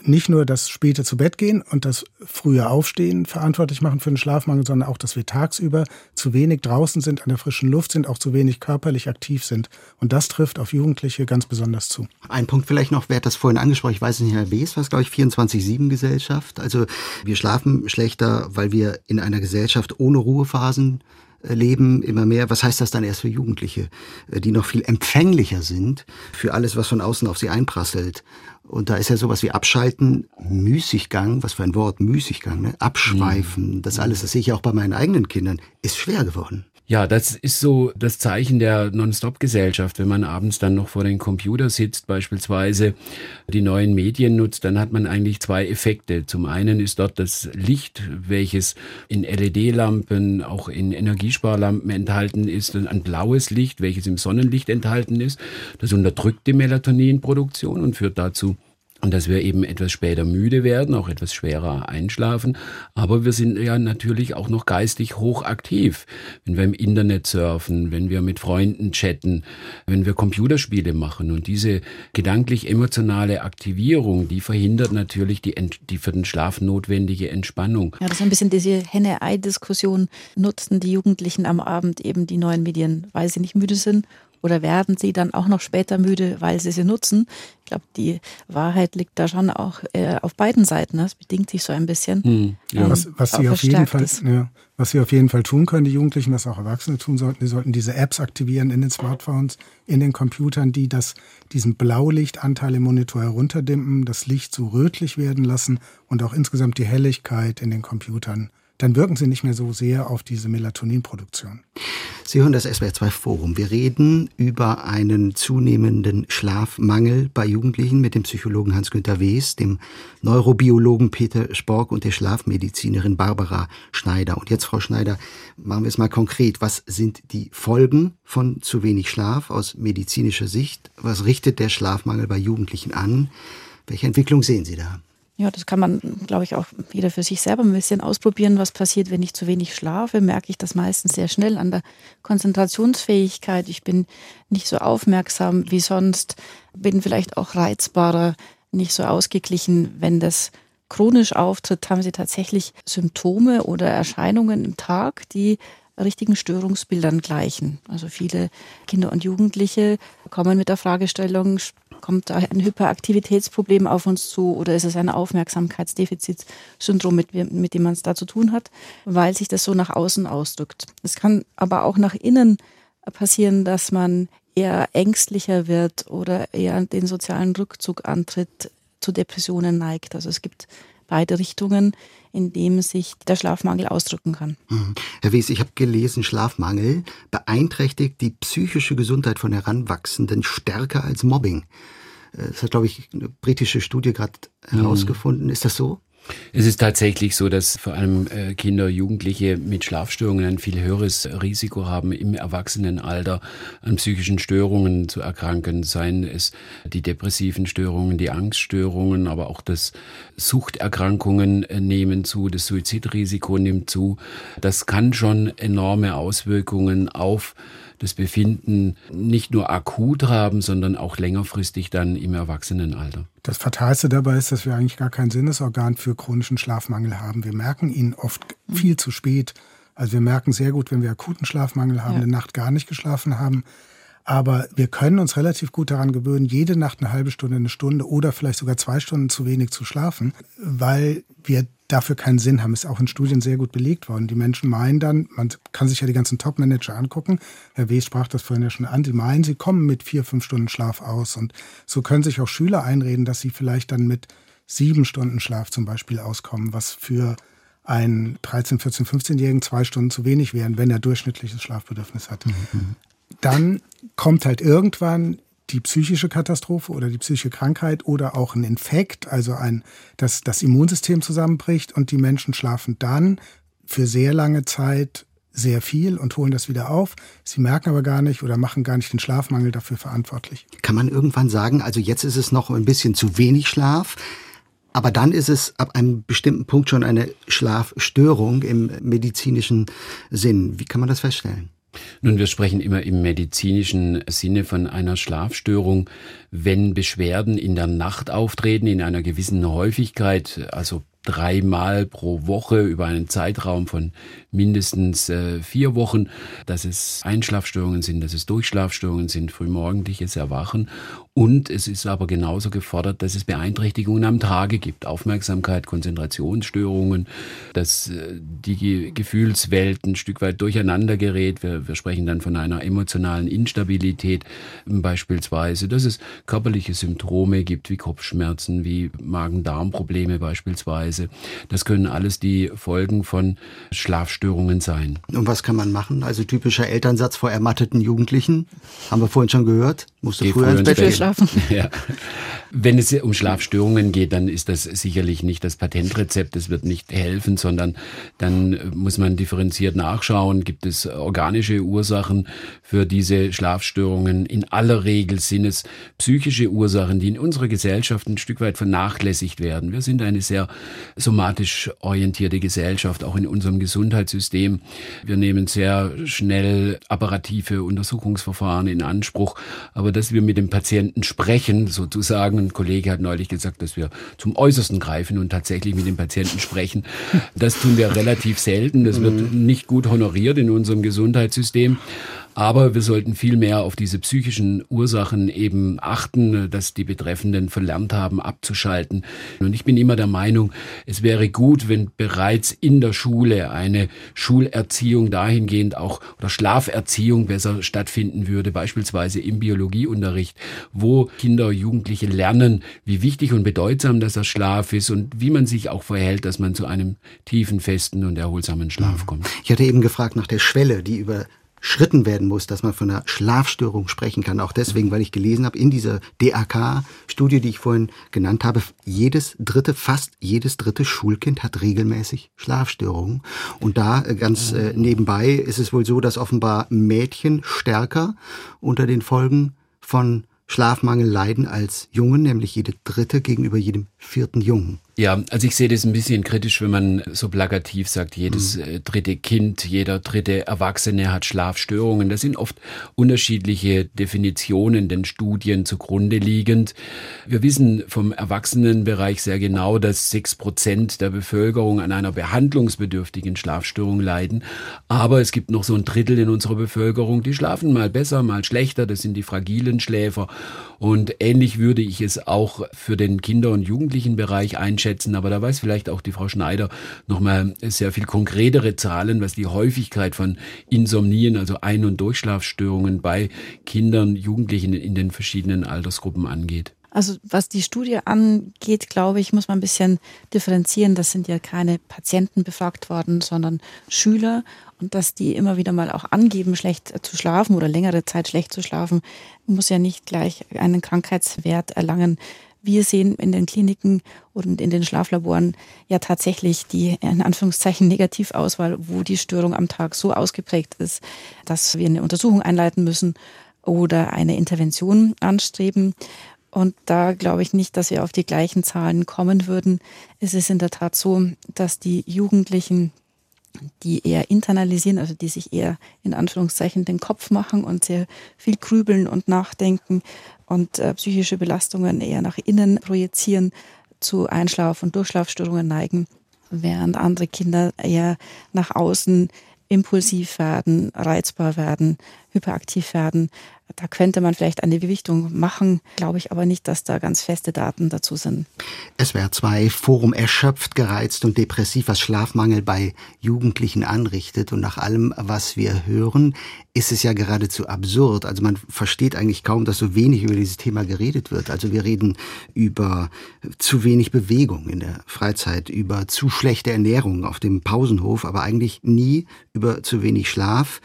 nicht nur das späte zu Bett gehen und das frühe Aufstehen verantwortlich machen für den Schlafmangel, sondern auch, dass wir tagsüber zu wenig draußen sind, an der frischen Luft sind, auch zu wenig körperlich aktiv sind. Und das trifft auf Jugendliche ganz besonders zu. Ein Punkt vielleicht noch, wer hat das vorhin angesprochen, ich weiß nicht, Herr Bees, was glaube ich 24-7-Gesellschaft. Also wir schlafen schlechter, weil wir in einer Gesellschaft ohne Ruhephasen äh, leben immer mehr. Was heißt das dann erst für Jugendliche, äh, die noch viel empfänglicher sind für alles, was von außen auf sie einprasselt? Und da ist ja sowas wie Abschalten, Müßiggang, was für ein Wort, Müßiggang, ne? Abschweifen, mhm. das alles, das sehe ich auch bei meinen eigenen Kindern, ist schwer geworden. Ja, das ist so das Zeichen der Non-Stop-Gesellschaft. Wenn man abends dann noch vor dem Computer sitzt, beispielsweise die neuen Medien nutzt, dann hat man eigentlich zwei Effekte. Zum einen ist dort das Licht, welches in LED-Lampen, auch in Energiesparlampen enthalten ist, ein blaues Licht, welches im Sonnenlicht enthalten ist. Das unterdrückt die Melatoninproduktion und führt dazu, und dass wir eben etwas später müde werden, auch etwas schwerer einschlafen. Aber wir sind ja natürlich auch noch geistig hochaktiv, wenn wir im Internet surfen, wenn wir mit Freunden chatten, wenn wir Computerspiele machen. Und diese gedanklich-emotionale Aktivierung, die verhindert natürlich die, die für den Schlaf notwendige Entspannung. Ja, das ist ein bisschen diese Henne-Ei-Diskussion. Nutzen die Jugendlichen am Abend eben die neuen Medien, weil sie nicht müde sind oder werden sie dann auch noch später müde, weil sie sie nutzen? Ich glaube, die Wahrheit liegt da schon auch äh, auf beiden Seiten. Das bedingt sich so ein bisschen. Hm, ja. was, was sie auf jeden Fall, ja, was sie auf jeden Fall tun können, die Jugendlichen, was auch Erwachsene tun sollten, die sollten diese Apps aktivieren in den Smartphones, in den Computern, die das, diesen Blaulichtanteil im Monitor herunterdimmen, das Licht so rötlich werden lassen und auch insgesamt die Helligkeit in den Computern dann wirken sie nicht mehr so sehr auf diese Melatoninproduktion. Sie hören das SWR2 Forum. Wir reden über einen zunehmenden Schlafmangel bei Jugendlichen mit dem Psychologen Hans-Günter Wes, dem Neurobiologen Peter Spork und der Schlafmedizinerin Barbara Schneider. Und jetzt, Frau Schneider, machen wir es mal konkret. Was sind die Folgen von zu wenig Schlaf aus medizinischer Sicht? Was richtet der Schlafmangel bei Jugendlichen an? Welche Entwicklung sehen Sie da? Ja, das kann man, glaube ich, auch jeder für sich selber ein bisschen ausprobieren. Was passiert, wenn ich zu wenig schlafe? Merke ich das meistens sehr schnell an der Konzentrationsfähigkeit. Ich bin nicht so aufmerksam wie sonst, bin vielleicht auch reizbarer, nicht so ausgeglichen. Wenn das chronisch auftritt, haben Sie tatsächlich Symptome oder Erscheinungen im Tag, die richtigen Störungsbildern gleichen. Also viele Kinder und Jugendliche kommen mit der Fragestellung, kommt da ein Hyperaktivitätsproblem auf uns zu oder ist es ein Aufmerksamkeitsdefizitsyndrom, mit, mit dem man es da zu tun hat, weil sich das so nach außen ausdrückt. Es kann aber auch nach innen passieren, dass man eher ängstlicher wird oder eher den sozialen Rückzug antritt, zu Depressionen neigt. Also es gibt beide Richtungen, in dem sich der Schlafmangel ausdrücken kann. Mhm. Herr Wies, ich habe gelesen, Schlafmangel beeinträchtigt die psychische Gesundheit von Heranwachsenden stärker als Mobbing. Äh, das hat, glaube ich, eine britische Studie gerade mhm. herausgefunden. Ist das so? Es ist tatsächlich so, dass vor allem äh, Kinder, Jugendliche mit Schlafstörungen ein viel höheres Risiko haben, im Erwachsenenalter an psychischen Störungen zu erkranken, seien es die depressiven Störungen, die Angststörungen, aber auch das Suchterkrankungen äh, nehmen zu, das Suizidrisiko nimmt zu. Das kann schon enorme Auswirkungen auf das Befinden nicht nur akut haben, sondern auch längerfristig dann im Erwachsenenalter. Das Fatalste dabei ist, dass wir eigentlich gar kein Sinnesorgan für chronischen Schlafmangel haben. Wir merken ihn oft viel zu spät. Also wir merken sehr gut, wenn wir akuten Schlafmangel haben, ja. eine Nacht gar nicht geschlafen haben. Aber wir können uns relativ gut daran gewöhnen, jede Nacht eine halbe Stunde, eine Stunde oder vielleicht sogar zwei Stunden zu wenig zu schlafen, weil wir dafür keinen Sinn haben. Ist auch in Studien sehr gut belegt worden. Die Menschen meinen dann, man kann sich ja die ganzen Top-Manager angucken. Herr W. sprach das vorhin ja schon an. Die meinen, sie kommen mit vier, fünf Stunden Schlaf aus. Und so können sich auch Schüler einreden, dass sie vielleicht dann mit sieben Stunden Schlaf zum Beispiel auskommen, was für einen 13, 14, 15-Jährigen zwei Stunden zu wenig wären, wenn er durchschnittliches Schlafbedürfnis hat. Mhm. Dann kommt halt irgendwann die psychische Katastrophe oder die psychische Krankheit oder auch ein Infekt, also ein, dass das Immunsystem zusammenbricht und die Menschen schlafen dann für sehr lange Zeit sehr viel und holen das wieder auf. Sie merken aber gar nicht oder machen gar nicht den Schlafmangel dafür verantwortlich. Kann man irgendwann sagen, also jetzt ist es noch ein bisschen zu wenig Schlaf, aber dann ist es ab einem bestimmten Punkt schon eine Schlafstörung im medizinischen Sinn. Wie kann man das feststellen? Nun, wir sprechen immer im medizinischen Sinne von einer Schlafstörung, wenn Beschwerden in der Nacht auftreten, in einer gewissen Häufigkeit, also dreimal pro Woche über einen Zeitraum von mindestens äh, vier Wochen, dass es Einschlafstörungen sind, dass es Durchschlafstörungen sind, frühmorgendliches Erwachen. Und es ist aber genauso gefordert, dass es Beeinträchtigungen am Tage gibt, Aufmerksamkeit, Konzentrationsstörungen, dass äh, die Gefühlswelt ein Stück weit durcheinander gerät. Wir, wir sprechen dann von einer emotionalen Instabilität beispielsweise, dass es körperliche Symptome gibt wie Kopfschmerzen, wie Magen-Darm-Probleme beispielsweise beispielsweise. Das können alles die Folgen von Schlafstörungen sein. Und was kann man machen? Also typischer Elternsatz vor ermatteten Jugendlichen, haben wir vorhin schon gehört, musst du früher, früher ins Bett gehen. schlafen. <laughs> Ja. Wenn es um Schlafstörungen geht, dann ist das sicherlich nicht das Patentrezept, das wird nicht helfen, sondern dann muss man differenziert nachschauen, gibt es organische Ursachen für diese Schlafstörungen. In aller Regel sind es psychische Ursachen, die in unserer Gesellschaft ein Stück weit vernachlässigt werden. Wir sind eine sehr somatisch orientierte Gesellschaft, auch in unserem Gesundheitssystem. Wir nehmen sehr schnell apparative Untersuchungsverfahren in Anspruch, aber dass wir mit dem Patienten sprechen, sozusagen, ein Kollege hat neulich gesagt, dass wir zum Äußersten greifen und tatsächlich mit dem Patienten sprechen. Das tun wir relativ selten. Das wird mhm. nicht gut honoriert in unserem Gesundheitssystem. Aber wir sollten viel mehr auf diese psychischen Ursachen eben achten, dass die Betreffenden verlernt haben, abzuschalten. Und ich bin immer der Meinung, es wäre gut, wenn bereits in der Schule eine Schulerziehung dahingehend auch oder Schlaferziehung besser stattfinden würde, beispielsweise im Biologieunterricht, wo Kinder, Jugendliche lernen, wie wichtig und bedeutsam das der Schlaf ist und wie man sich auch verhält, dass man zu einem tiefen, festen und erholsamen Schlaf kommt. Ich hatte eben gefragt nach der Schwelle, die über schritten werden muss, dass man von einer Schlafstörung sprechen kann. Auch deswegen, weil ich gelesen habe, in dieser DAK-Studie, die ich vorhin genannt habe, jedes dritte, fast jedes dritte Schulkind hat regelmäßig Schlafstörungen. Und da äh, ganz äh, nebenbei ist es wohl so, dass offenbar Mädchen stärker unter den Folgen von Schlafmangel leiden als Jungen, nämlich jede dritte gegenüber jedem vierten Jungen. Ja, also ich sehe das ein bisschen kritisch, wenn man so plakativ sagt, jedes mhm. Äh, dritte Kind, jeder dritte Erwachsene hat Schlafstörungen. Das sind oft unterschiedliche Definitionen den Studien zugrunde liegend. Wir wissen vom Erwachsenenbereich sehr genau, dass sechs Prozent der Bevölkerung an einer behandlungsbedürftigen Schlafstörung leiden. Aber es gibt noch so ein Drittel in unserer Bevölkerung, die schlafen mal besser, mal schlechter. Das sind die fragilen Schläfer. Und ähnlich würde ich es auch für den Kinder- und Jugendlichenbereich einschätzen. Aber da weiß vielleicht auch die Frau Schneider nochmal sehr viel konkretere Zahlen, was die Häufigkeit von Insomnien, also Ein- und Durchschlafstörungen bei Kindern, Jugendlichen in den verschiedenen Altersgruppen angeht. Also was die Studie angeht, glaube ich, muss man ein bisschen differenzieren. Das sind ja keine Patienten befragt worden, sondern Schüler. Und dass die immer wieder mal auch angeben, schlecht zu schlafen oder längere Zeit schlecht zu schlafen, muss ja nicht gleich einen Krankheitswert erlangen. Wir sehen in den Kliniken und in den Schlaflaboren ja tatsächlich die in Anführungszeichen Negativauswahl, wo die Störung am Tag so ausgeprägt ist, dass wir eine Untersuchung einleiten müssen oder eine Intervention anstreben. Und da glaube ich nicht, dass wir auf die gleichen Zahlen kommen würden. Es ist in der Tat so, dass die Jugendlichen die eher internalisieren, also die sich eher in Anführungszeichen den Kopf machen und sehr viel grübeln und nachdenken und äh, psychische Belastungen eher nach innen projizieren, zu Einschlaf- und Durchschlafstörungen neigen, während andere Kinder eher nach außen impulsiv werden, reizbar werden, hyperaktiv werden. Da könnte man vielleicht eine Gewichtung machen, glaube ich aber nicht, dass da ganz feste Daten dazu sind. SWR 2 Forum erschöpft, gereizt und depressiv, was Schlafmangel bei Jugendlichen anrichtet. Und nach allem, was wir hören, ist es ja geradezu absurd. Also man versteht eigentlich kaum, dass so wenig über dieses Thema geredet wird. Also wir reden über zu wenig Bewegung in der Freizeit, über zu schlechte Ernährung auf dem Pausenhof, aber eigentlich nie über zu wenig Schlaf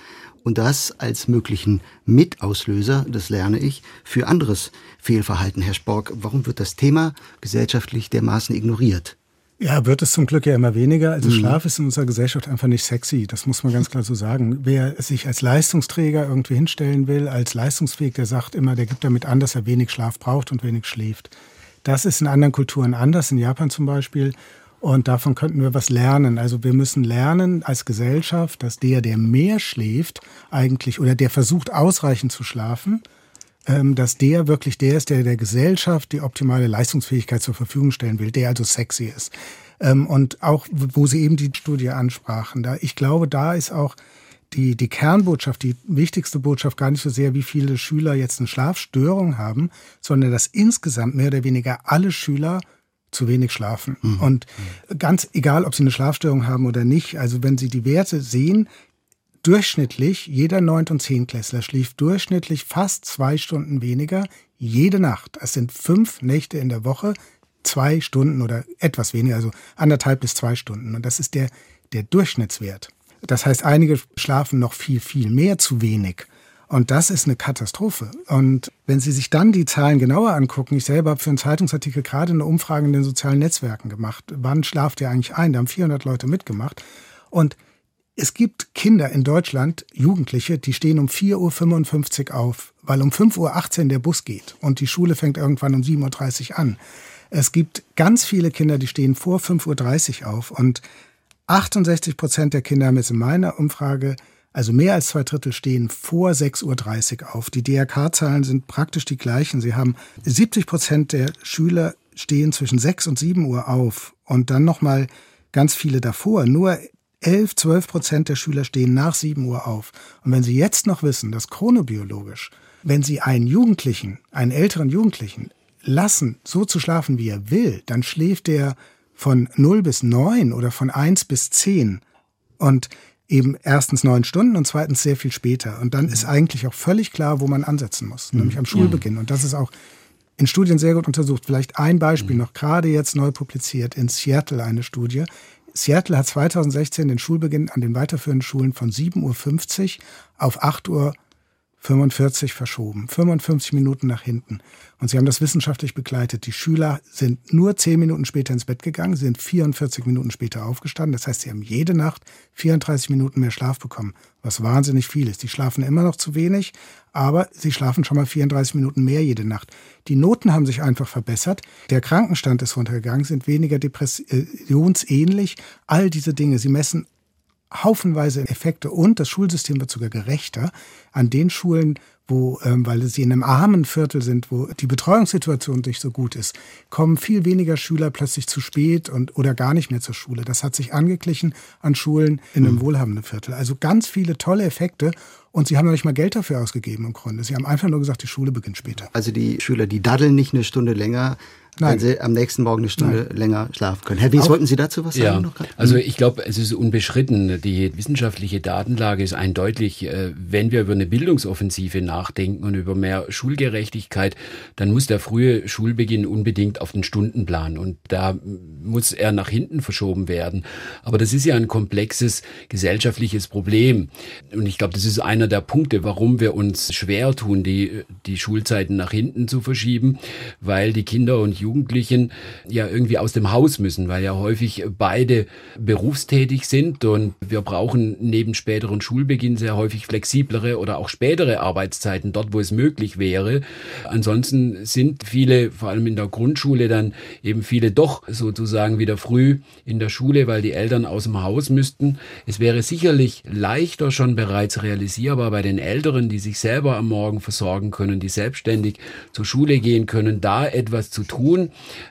und das als möglichen Mitauslöser, das lerne ich, für anderes Fehlverhalten. Herr Spork, warum wird das Thema gesellschaftlich dermaßen ignoriert? Ja, wird es zum Glück ja immer weniger. Also mhm. Schlaf ist in unserer Gesellschaft einfach nicht sexy. Das muss man ganz klar so sagen. Wer sich als Leistungsträger irgendwie hinstellen will, als leistungsfähig, der sagt immer, der gibt damit an, dass er wenig Schlaf braucht und wenig schläft. Das ist in anderen Kulturen anders, in Japan zum Beispiel. Und davon könnten wir was lernen. Also wir müssen lernen als Gesellschaft, dass der, der mehr schläft, eigentlich oder der versucht ausreichend zu schlafen, ähm, dass der wirklich der ist, der der Gesellschaft die optimale Leistungsfähigkeit zur Verfügung stellen will, der also sexy ist. Ähm, und auch, wo Sie eben die Studie ansprachen, da ich glaube, da ist auch die, die Kernbotschaft, die wichtigste Botschaft gar nicht so sehr, wie viele Schüler jetzt eine Schlafstörung haben, sondern dass insgesamt mehr oder weniger alle Schüler zu wenig schlafen. Mhm. Und ganz egal, ob sie eine Schlafstörung haben oder nicht, also wenn sie die Werte sehen, durchschnittlich, jeder Neunt- und Zehntklässler schlief durchschnittlich fast zwei Stunden weniger jede Nacht. Es sind fünf Nächte in der Woche, zwei Stunden oder etwas weniger, also anderthalb bis zwei Stunden. Und das ist der, der Durchschnittswert. Das heißt, einige schlafen noch viel, viel mehr zu wenig. Und das ist eine Katastrophe. Und wenn Sie sich dann die Zahlen genauer angucken, ich selber habe für einen Zeitungsartikel gerade eine Umfrage in den sozialen Netzwerken gemacht. Wann schlaft ihr eigentlich ein? Da haben 400 Leute mitgemacht. Und es gibt Kinder in Deutschland, Jugendliche, die stehen um 4.55 Uhr auf, weil um 5.18 Uhr der Bus geht und die Schule fängt irgendwann um 7.30 Uhr an. Es gibt ganz viele Kinder, die stehen vor 5.30 Uhr auf und 68 Prozent der Kinder haben jetzt in meiner Umfrage, also mehr als zwei Drittel, stehen vor 6.30 Uhr auf. Die DRK-Zahlen sind praktisch die gleichen. Sie haben 70 Prozent der Schüler stehen zwischen 6 und 7 Uhr auf und dann nochmal ganz viele davor. Nur 11, 12 Prozent der Schüler stehen nach 7 Uhr auf. Und wenn Sie jetzt noch wissen, dass chronobiologisch, wenn Sie einen Jugendlichen, einen älteren Jugendlichen lassen, so zu schlafen, wie er will, dann schläft er von 0 bis 9 oder von 1 bis 10 und eben erstens neun Stunden und zweitens sehr viel später. Und dann ist eigentlich auch völlig klar, wo man ansetzen muss, mhm. nämlich am Schulbeginn. Und das ist auch in Studien sehr gut untersucht. Vielleicht ein Beispiel mhm. noch gerade jetzt neu publiziert in Seattle eine Studie, Seattle hat 2016 den Schulbeginn an den weiterführenden Schulen von 7.50 Uhr auf 8 Uhr 45 verschoben, 55 Minuten nach hinten. Und sie haben das wissenschaftlich begleitet. Die Schüler sind nur 10 Minuten später ins Bett gegangen, sind 44 Minuten später aufgestanden. Das heißt, sie haben jede Nacht 34 Minuten mehr Schlaf bekommen, was wahnsinnig viel ist. Die schlafen immer noch zu wenig, aber sie schlafen schon mal 34 Minuten mehr jede Nacht. Die Noten haben sich einfach verbessert. Der Krankenstand ist runtergegangen, sind weniger depressionsähnlich. All diese Dinge. Sie messen haufenweise Effekte und das Schulsystem wird sogar gerechter an den Schulen, wo, ähm, weil sie in einem armen Viertel sind, wo die Betreuungssituation nicht so gut ist, kommen viel weniger Schüler plötzlich zu spät und oder gar nicht mehr zur Schule. Das hat sich angeglichen an Schulen in einem hm. wohlhabenden Viertel. Also ganz viele tolle Effekte und sie haben noch nicht mal Geld dafür ausgegeben im Grunde. Sie haben einfach nur gesagt, die Schule beginnt später. Also die Schüler, die daddeln nicht eine Stunde länger, Nein. wenn Sie am nächsten Morgen eine Stunde Nein. länger schlafen können. Herr Wies, wollten Sie dazu was sagen? Ja, also ich glaube, es ist unbeschritten. Die wissenschaftliche Datenlage ist eindeutig. Äh, wenn wir über eine Bildungsoffensive nachdenken und über mehr Schulgerechtigkeit, dann muss der frühe Schulbeginn unbedingt auf den Stundenplan und da muss er nach hinten verschoben werden. Aber das ist ja ein komplexes gesellschaftliches Problem. Und ich glaube, das ist einer der Punkte, warum wir uns schwer tun, die, die Schulzeiten nach hinten zu verschieben, weil die Kinder und Jugendlichen Jugendlichen ja irgendwie aus dem Haus müssen, weil ja häufig beide berufstätig sind und wir brauchen neben späteren Schulbeginn sehr häufig flexiblere oder auch spätere Arbeitszeiten dort, wo es möglich wäre. Ansonsten sind viele, vor allem in der Grundschule, dann eben viele doch sozusagen wieder früh in der Schule, weil die Eltern aus dem Haus müssten. Es wäre sicherlich leichter schon bereits realisierbar bei den Älteren, die sich selber am Morgen versorgen können, die selbstständig zur Schule gehen können, da etwas zu tun tun.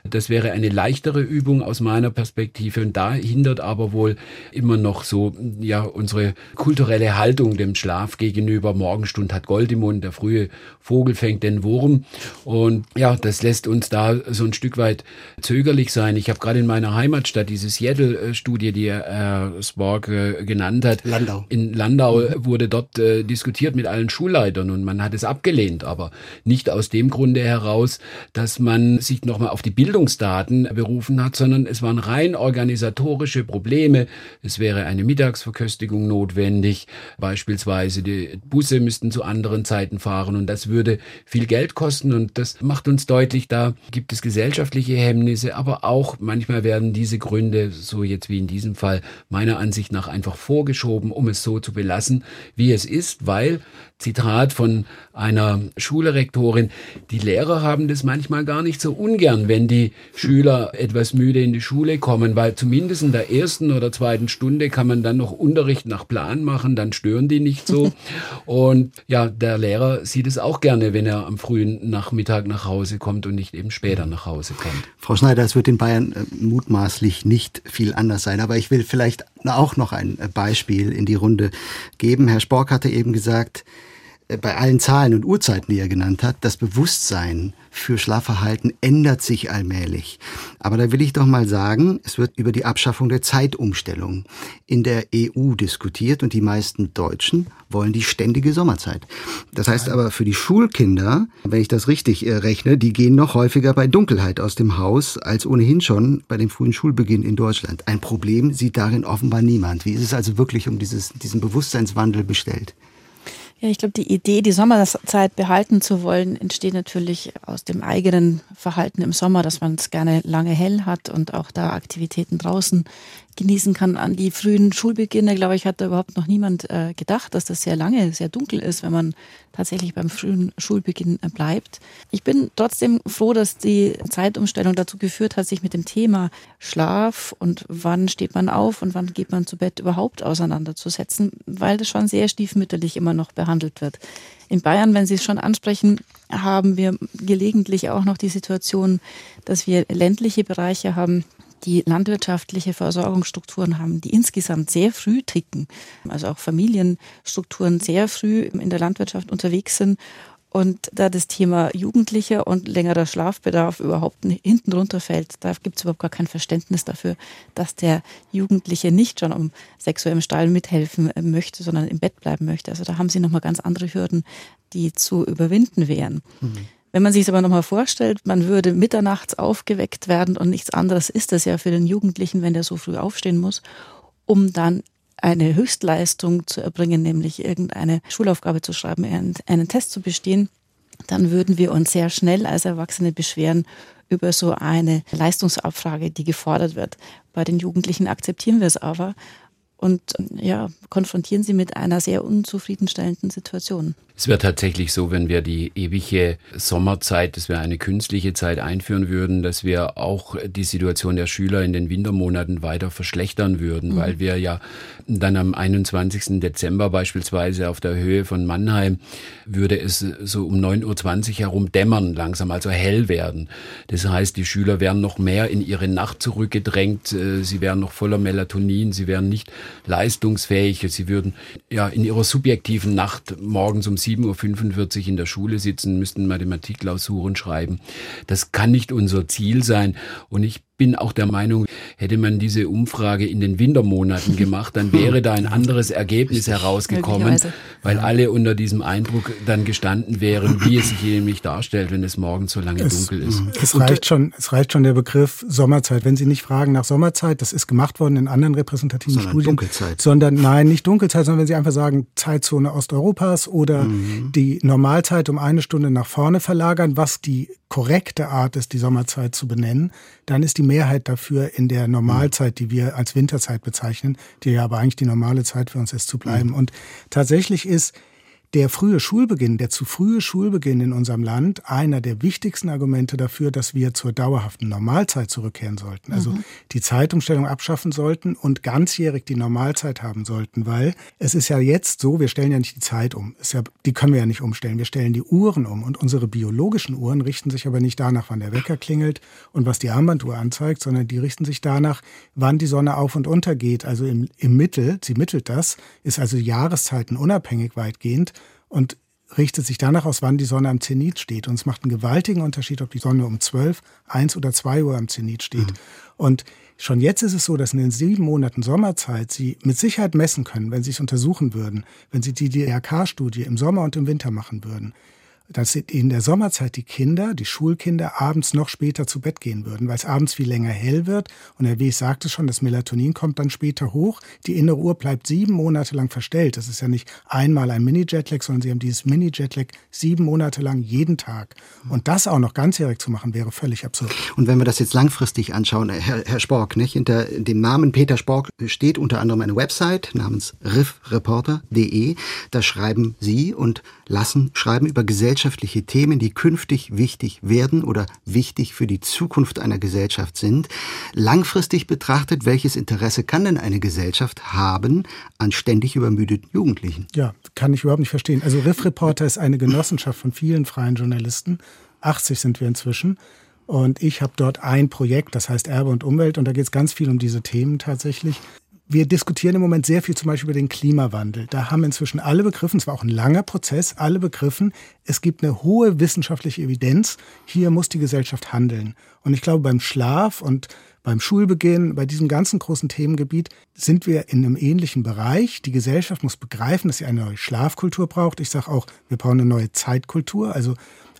Das wäre eine leichtere Übung aus meiner Perspektive und da hindert aber wohl immer noch so ja unsere kulturelle Haltung dem Schlaf gegenüber. Morgenstund hat Gold im Mund, der frühe Vogel fängt den Wurm und ja, das lässt uns da so ein Stück weit zögerlich sein. Ich habe gerade in meiner Heimatstadt diese Seattle-Studie, die Herr Spork äh, genannt hat. Landau. In Landau mhm. wurde dort äh, diskutiert mit allen Schulleitern und man hat es abgelehnt, aber nicht aus dem Grunde heraus, dass man sich noch nochmal auf die Bildungsdaten berufen hat, sondern es waren rein organisatorische Probleme. Es wäre eine Mittagsverköstigung notwendig, beispielsweise die Busse müssten zu anderen Zeiten fahren und das würde viel Geld kosten und das macht uns deutlich, da gibt es gesellschaftliche Hemmnisse, aber auch manchmal werden diese Gründe, so jetzt wie in diesem Fall, meiner Ansicht nach einfach vorgeschoben, um es so zu belassen, wie es ist, weil Zitat von einer Schulrektorin, die Lehrer haben das manchmal gar nicht so ungern, wenn die Schüler etwas müde in die Schule kommen, weil zumindest in der ersten oder zweiten Stunde kann man dann noch Unterricht nach Plan machen, dann stören die nicht so. <laughs> Und ja, der Lehrer sieht es auch gerne, wenn er am frühen Nachmittag nach Hause kommt und nicht eben später nach Hause kommt. Frau Schneider, es wird in Bayern äh, mutmaßlich nicht viel anders sein, aber ich will vielleicht auch noch ein Beispiel in die Runde geben. Herr Spork hatte eben gesagt, äh, bei allen Zahlen und Uhrzeiten, die er genannt hat, das Bewusstsein für Schlafverhalten ändert sich allmählich. Aber da will ich doch mal sagen, es wird über die Abschaffung der Zeitumstellung in der EU diskutiert und die meisten Deutschen wollen die ständige Sommerzeit. Das heißt aber für die Schulkinder, wenn ich das richtig äh, rechne, die gehen noch häufiger bei Dunkelheit aus dem Haus als ohnehin schon bei dem frühen Schulbeginn in Deutschland. Ein Problem sieht darin offenbar niemand. Wie ist es also wirklich um dieses, diesen Bewusstseinswandel bestellt? Ja, ich glaube, die Idee, die Sommerzeit behalten zu wollen, entsteht natürlich aus dem eigenen Verhalten im Sommer, dass man es gerne lange hell hat und auch da Aktivitäten draußen genießen kann. An die frühen Schulbeginne, glaube ich, hat überhaupt noch niemand äh, gedacht, dass das sehr lange, sehr dunkel ist, wenn man tatsächlich beim frühen Schulbeginn äh, bleibt. Ich bin trotzdem froh, dass die Zeitumstellung dazu geführt hat, sich mit dem Thema Schlaf und wann steht man auf und wann geht man zu Bett überhaupt auseinanderzusetzen, weil das schon sehr stiefmütterlich immer noch behandelt wird. In Bayern, wenn Sie es schon ansprechen, haben wir gelegentlich auch noch die Situation, dass wir ländliche Bereiche haben, die landwirtschaftliche Versorgungsstrukturen haben, die insgesamt sehr früh ticken, also auch Familienstrukturen sehr früh in der Landwirtschaft unterwegs sind. Und da das Thema Jugendlicher und längerer Schlafbedarf überhaupt hinten runterfällt, da gibt es überhaupt gar kein Verständnis dafür, dass der Jugendliche nicht schon um im Stall mithelfen möchte, sondern im Bett bleiben möchte. Also da haben sie nochmal ganz andere Hürden, die zu überwinden wären. Mhm. Wenn man sich es aber nochmal vorstellt, man würde mitternachts aufgeweckt werden und nichts anderes ist es ja für den Jugendlichen, wenn der so früh aufstehen muss, um dann eine Höchstleistung zu erbringen, nämlich irgendeine Schulaufgabe zu schreiben, einen, Test zu bestehen, dann würden wir uns sehr schnell als Erwachsene beschweren über so eine Leistungsabfrage, die gefordert wird. Bei den Jugendlichen akzeptieren wir es aber und ja, konfrontieren sie mit einer sehr unzufriedenstellenden Situation. Es wäre tatsächlich so, wenn wir die ewige Sommerzeit, dass wir eine künstliche Zeit einführen würden, dass wir auch die Situation der Schüler in den Wintermonaten weiter verschlechtern würden, mhm. weil wir ja dann am 21. Dezember beispielsweise auf der Höhe von Mannheim würde es so um 9.20 Uhr herum dämmern langsam, also hell werden. Das heißt, die Schüler wären noch mehr in ihre Nacht zurückgedrängt, äh, sie wären noch voller Melatonin, sie wären nicht leistungsfähig, sie würden ja in ihrer subjektiven Nacht morgens um 7.45 Uhr in der Schule sitzen, müssten Mathematikklausuren schreiben. Das kann nicht unser Ziel sein. Und ich bin auch der Meinung, hätte man diese Umfrage in den Wintermonaten gemacht, dann wäre da ein <laughs> anderes Ergebnis herausgekommen, weil alle unter diesem Eindruck dann gestanden wären, wie es sich nämlich darstellt, wenn es morgens so lange es, dunkel ist. Es reicht schon, es reicht schon der Begriff Sommerzeit. Wenn Sie nicht fragen nach Sommerzeit, das ist gemacht worden in anderen repräsentativen sondern Studien, Dunkelzeit. sondern nein, nicht Dunkelzeit, sondern wenn Sie einfach sagen Zeitzone Osteuropas oder mhm. die Normalzeit um eine Stunde nach vorne verlagern, was die korrekte Art ist, die Sommerzeit zu benennen, dann ist die Mehrheit dafür in der Normalzeit, die wir als Winterzeit bezeichnen, die ja aber eigentlich die normale Zeit für uns ist, zu bleiben. Mhm. Und tatsächlich ist der frühe Schulbeginn, der zu frühe Schulbeginn in unserem Land einer der wichtigsten Argumente dafür, dass wir zur dauerhaften Normalzeit zurückkehren sollten. Also mhm. die Zeitumstellung abschaffen sollten und ganzjährig die Normalzeit haben sollten, weil es ist ja jetzt so, wir stellen ja nicht die Zeit um. Ja, die können wir ja nicht umstellen. Wir stellen die Uhren um und unsere biologischen Uhren richten sich aber nicht danach, wann der Wecker klingelt und was die Armbanduhr anzeigt, sondern die richten sich danach, wann die Sonne auf und unter geht. Also im, im Mittel, sie mittelt das, ist also Jahreszeiten unabhängig weitgehend und richtet sich danach aus, wann die Sonne am Zenit steht. Und es macht einen gewaltigen Unterschied, ob die Sonne um 12, 1 oder 2 Uhr am Zenit steht. Mhm. Und schon jetzt ist es so, dass in den sieben Monaten Sommerzeit Sie mit Sicherheit messen können, wenn Sie es untersuchen würden, wenn Sie die DRK-Studie im Sommer und im Winter machen würden, dass in der Sommerzeit die Kinder, die Schulkinder, abends noch später zu Bett gehen würden, weil es abends viel länger hell wird. Und Herr Wies sagte schon, das Melatonin kommt dann später hoch. Die innere Uhr bleibt sieben Monate lang verstellt. Das ist ja nicht einmal ein Mini-Jetlag, sondern Sie haben dieses Mini-Jetlag sieben Monate lang jeden Tag. Und das auch noch ganzjährig zu machen, wäre völlig absurd. Und wenn wir das jetzt langfristig anschauen, Herr, Herr Spork, nicht? hinter dem Namen Peter Spork steht unter anderem eine Website namens riffreporter.de. Da schreiben Sie und lassen schreiben über gesellschaftliche Themen, die künftig wichtig werden oder wichtig für die Zukunft einer Gesellschaft sind. Langfristig betrachtet, welches Interesse kann denn eine Gesellschaft haben an ständig übermüdeten Jugendlichen? Ja, kann ich überhaupt nicht verstehen. Also Riff Reporter ist eine Genossenschaft von vielen freien Journalisten. 80 sind wir inzwischen. Und ich habe dort ein Projekt, das heißt Erbe und Umwelt. Und da geht es ganz viel um diese Themen tatsächlich wir diskutieren im Moment sehr viel zum Beispiel über den Klimawandel. Da haben inzwischen alle begriffen, es war auch ein langer Prozess, alle begriffen, es gibt eine hohe wissenschaftliche Evidenz, hier muss die Gesellschaft handeln. Und ich glaube, beim Schlaf und beim Schulbeginn, bei diesem ganzen großen Themengebiet sind wir in einem ähnlichen Bereich. Die Gesellschaft muss begreifen, dass sie eine neue Schlafkultur braucht. Ich sage auch, wir brauchen eine neue Zeitkultur. Also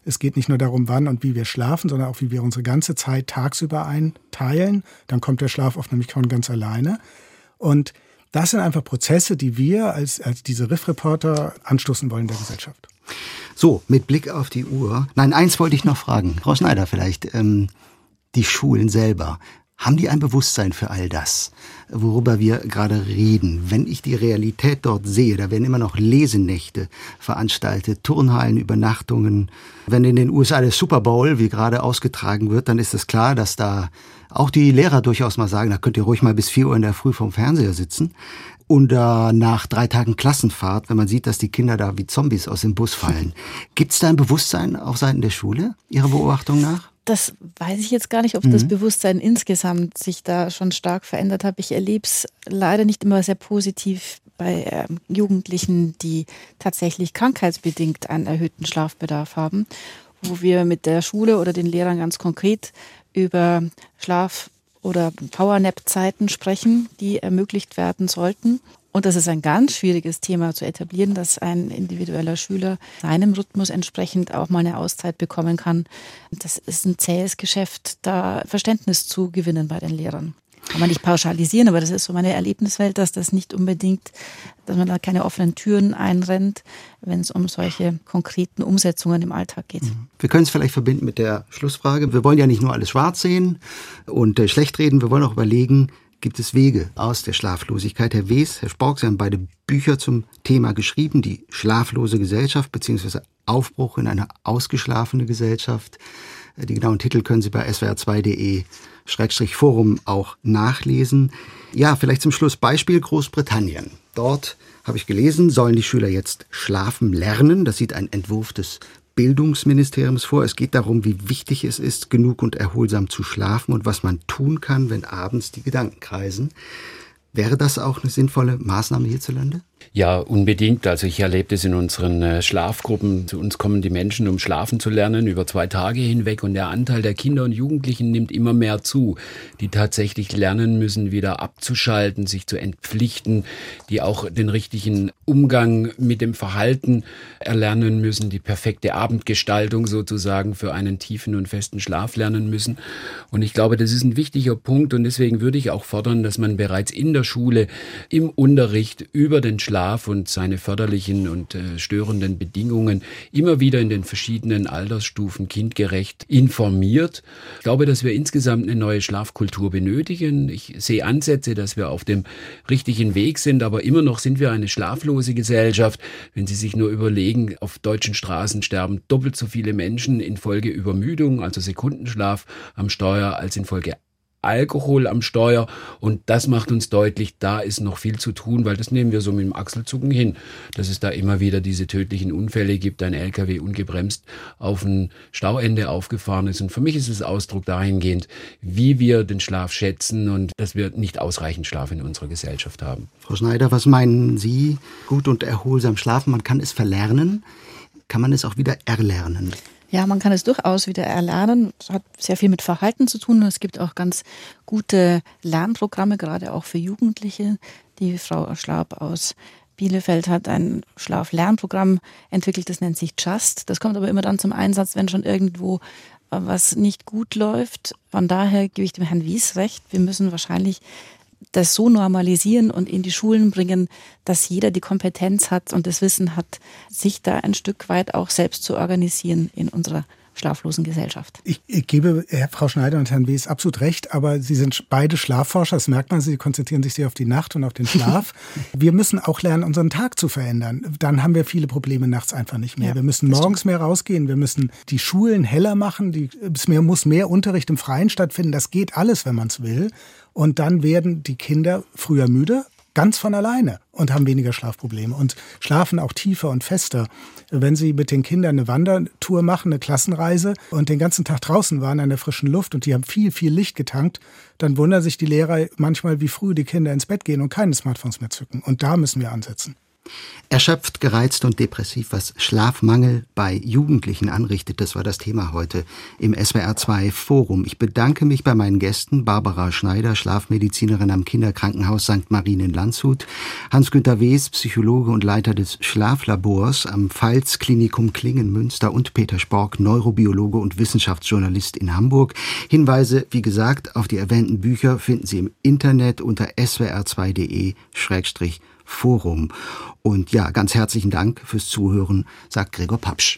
es geht nicht nur darum, wann und wie wir schlafen, sondern auch, wie wir unsere ganze Zeit tagsüber einteilen. Dann kommt der Schlaf oft nämlich von ganz alleine. Und das sind einfach Prozesse, die wir als, als diese Riff-Reporter anstoßen wollen der Gesellschaft. So, mit Blick auf die Uhr. Nein, eins wollte ich noch fragen. Frau Schneider vielleicht. Ähm, die Schulen selber. Haben die ein Bewusstsein für all das, worüber wir gerade reden? Wenn ich die Realität dort sehe, da werden immer noch Lesenächte veranstaltet, Turnhallen, Übernachtungen. Wenn in den USA der Super Bowl, wie gerade ausgetragen wird, dann ist es klar, dass da auch die Lehrer durchaus mal sagen, da könnt ihr ruhig mal bis vier Uhr in der Früh vom Fernseher sitzen. Und äh, nach drei Tagen Klassenfahrt, wenn man sieht, dass die Kinder da wie Zombies aus dem Bus fallen. <laughs> Gibt es da ein Bewusstsein auf Seiten der Schule, Ihrer Beobachtung nach? Das weiß ich jetzt gar nicht, ob mhm. das Bewusstsein insgesamt sich da schon stark verändert hat. Ich erlebe es leider nicht immer sehr positiv bei äh, Jugendlichen, die tatsächlich krankheitsbedingt einen erhöhten Schlafbedarf haben, wo wir mit der Schule oder den Lehrern ganz konkret über Schlaf- oder Powernap-Zeiten sprechen, die ermöglicht werden sollten. Und das ist ein ganz schwieriges Thema zu etablieren, dass ein individueller Schüler seinem Rhythmus entsprechend auch mal eine Auszeit bekommen kann. Das ist ein zähes Geschäft, da Verständnis zu gewinnen bei den Lehrern kann man nicht pauschalisieren, aber das ist so meine Erlebniswelt, dass das nicht unbedingt, dass man da keine offenen Türen einrennt, wenn es um solche konkreten Umsetzungen im Alltag geht. Mhm. Wir können es vielleicht verbinden mit der Schlussfrage. Wir wollen ja nicht nur alles schwarz sehen und äh, schlecht reden, wir wollen auch überlegen, gibt es Wege aus der Schlaflosigkeit. Herr Wes, Herr Spork, Sie haben beide Bücher zum Thema geschrieben, die schlaflose Gesellschaft bzw. Aufbruch in eine ausgeschlafene Gesellschaft. Die genauen Titel können Sie bei swr2.de Schrägstrich Forum auch nachlesen. Ja, vielleicht zum Schluss Beispiel Großbritannien. Dort habe ich gelesen, sollen die Schüler jetzt schlafen lernen. Das sieht ein Entwurf des Bildungsministeriums vor. Es geht darum, wie wichtig es ist, genug und erholsam zu schlafen und was man tun kann, wenn abends die Gedanken kreisen. Wäre das auch eine sinnvolle Maßnahme hierzulande? Ja, unbedingt. Also ich erlebe das in unseren äh, Schlafgruppen. Zu uns kommen die Menschen, um schlafen zu lernen, über zwei Tage hinweg. Und der Anteil der Kinder und Jugendlichen nimmt immer mehr zu, die tatsächlich lernen müssen, wieder abzuschalten, sich zu entpflichten, die auch den richtigen Umgang mit dem Verhalten erlernen müssen, die perfekte Abendgestaltung sozusagen für einen tiefen und festen Schlaf lernen müssen. Und ich glaube, das ist ein wichtiger Punkt. Und deswegen würde ich auch fordern, dass man bereits in der Schule im Unterricht über den Schlaf und seine förderlichen und äh, störenden Bedingungen immer wieder in den verschiedenen Altersstufen kindgerecht informiert. Ich glaube, dass wir insgesamt eine neue Schlafkultur benötigen. Ich sehe Ansätze, dass wir auf dem richtigen Weg sind, aber immer noch sind wir eine schlaflose Gesellschaft. Wenn Sie sich nur überlegen, auf deutschen Straßen sterben doppelt so viele Menschen infolge Übermüdung, also Sekundenschlaf am Steuer, als infolge Alkohol am Steuer und das macht uns deutlich, da ist noch viel zu tun, weil das nehmen wir so mit dem Achselzucken hin, dass es da immer wieder diese tödlichen Unfälle gibt, ein LKW ungebremst auf ein Stauende aufgefahren ist und für mich ist es Ausdruck dahingehend, wie wir den Schlaf schätzen und dass wir nicht ausreichend Schlaf in unserer Gesellschaft haben. Frau Schneider, was meinen Sie? Gut und erholsam schlafen, man kann es verlernen, kann man es auch wieder erlernen? Ja, man kann es durchaus wieder erlernen. Es hat sehr viel mit Verhalten zu tun. Es gibt auch ganz gute Lernprogramme, gerade auch für Jugendliche. Die Frau Schlaub aus Bielefeld hat ein Schlaf-Lernprogramm entwickelt, das nennt sich Just. Das kommt aber immer dann zum Einsatz, wenn schon irgendwo was nicht gut läuft. Von daher gebe ich dem Herrn Wies recht. Wir müssen wahrscheinlich das so normalisieren und in die Schulen bringen, dass jeder die Kompetenz hat und das Wissen hat, sich da ein Stück weit auch selbst zu organisieren in unserer schlaflosen Gesellschaft. Ich, ich gebe Herr, Frau Schneider und Herrn Wies absolut recht, aber Sie sind beide Schlafforscher, das merkt man, Sie konzentrieren sich sehr auf die Nacht und auf den Schlaf. <laughs> wir müssen auch lernen, unseren Tag zu verändern. Dann haben wir viele Probleme nachts einfach nicht mehr. Ja, wir müssen morgens mehr rausgehen, wir müssen die Schulen heller machen, die, es muss mehr Unterricht im Freien stattfinden. Das geht alles, wenn man es will. Und dann werden die Kinder früher müde, ganz von alleine und haben weniger Schlafprobleme und schlafen auch tiefer und fester. Wenn Sie mit den Kindern eine Wandertour machen, eine Klassenreise und den ganzen Tag draußen waren an der frischen Luft und die haben viel, viel Licht getankt, dann wundern sich die Lehrer manchmal, wie früh die Kinder ins Bett gehen und keine Smartphones mehr zücken. Und da müssen wir ansetzen. Erschöpft, gereizt und depressiv, was Schlafmangel bei Jugendlichen anrichtet, das war das Thema heute im SWR2 Forum. Ich bedanke mich bei meinen Gästen Barbara Schneider, Schlafmedizinerin am Kinderkrankenhaus St. Marien in Landshut, Hans-Günter Wes, Psychologe und Leiter des Schlaflabors am Pfalz Klinikum Klingen Münster und Peter Spork, Neurobiologe und Wissenschaftsjournalist in Hamburg. Hinweise, wie gesagt, auf die erwähnten Bücher finden Sie im Internet unter swr2.de Forum. Und ja, ganz herzlichen Dank fürs Zuhören, sagt Gregor Papsch.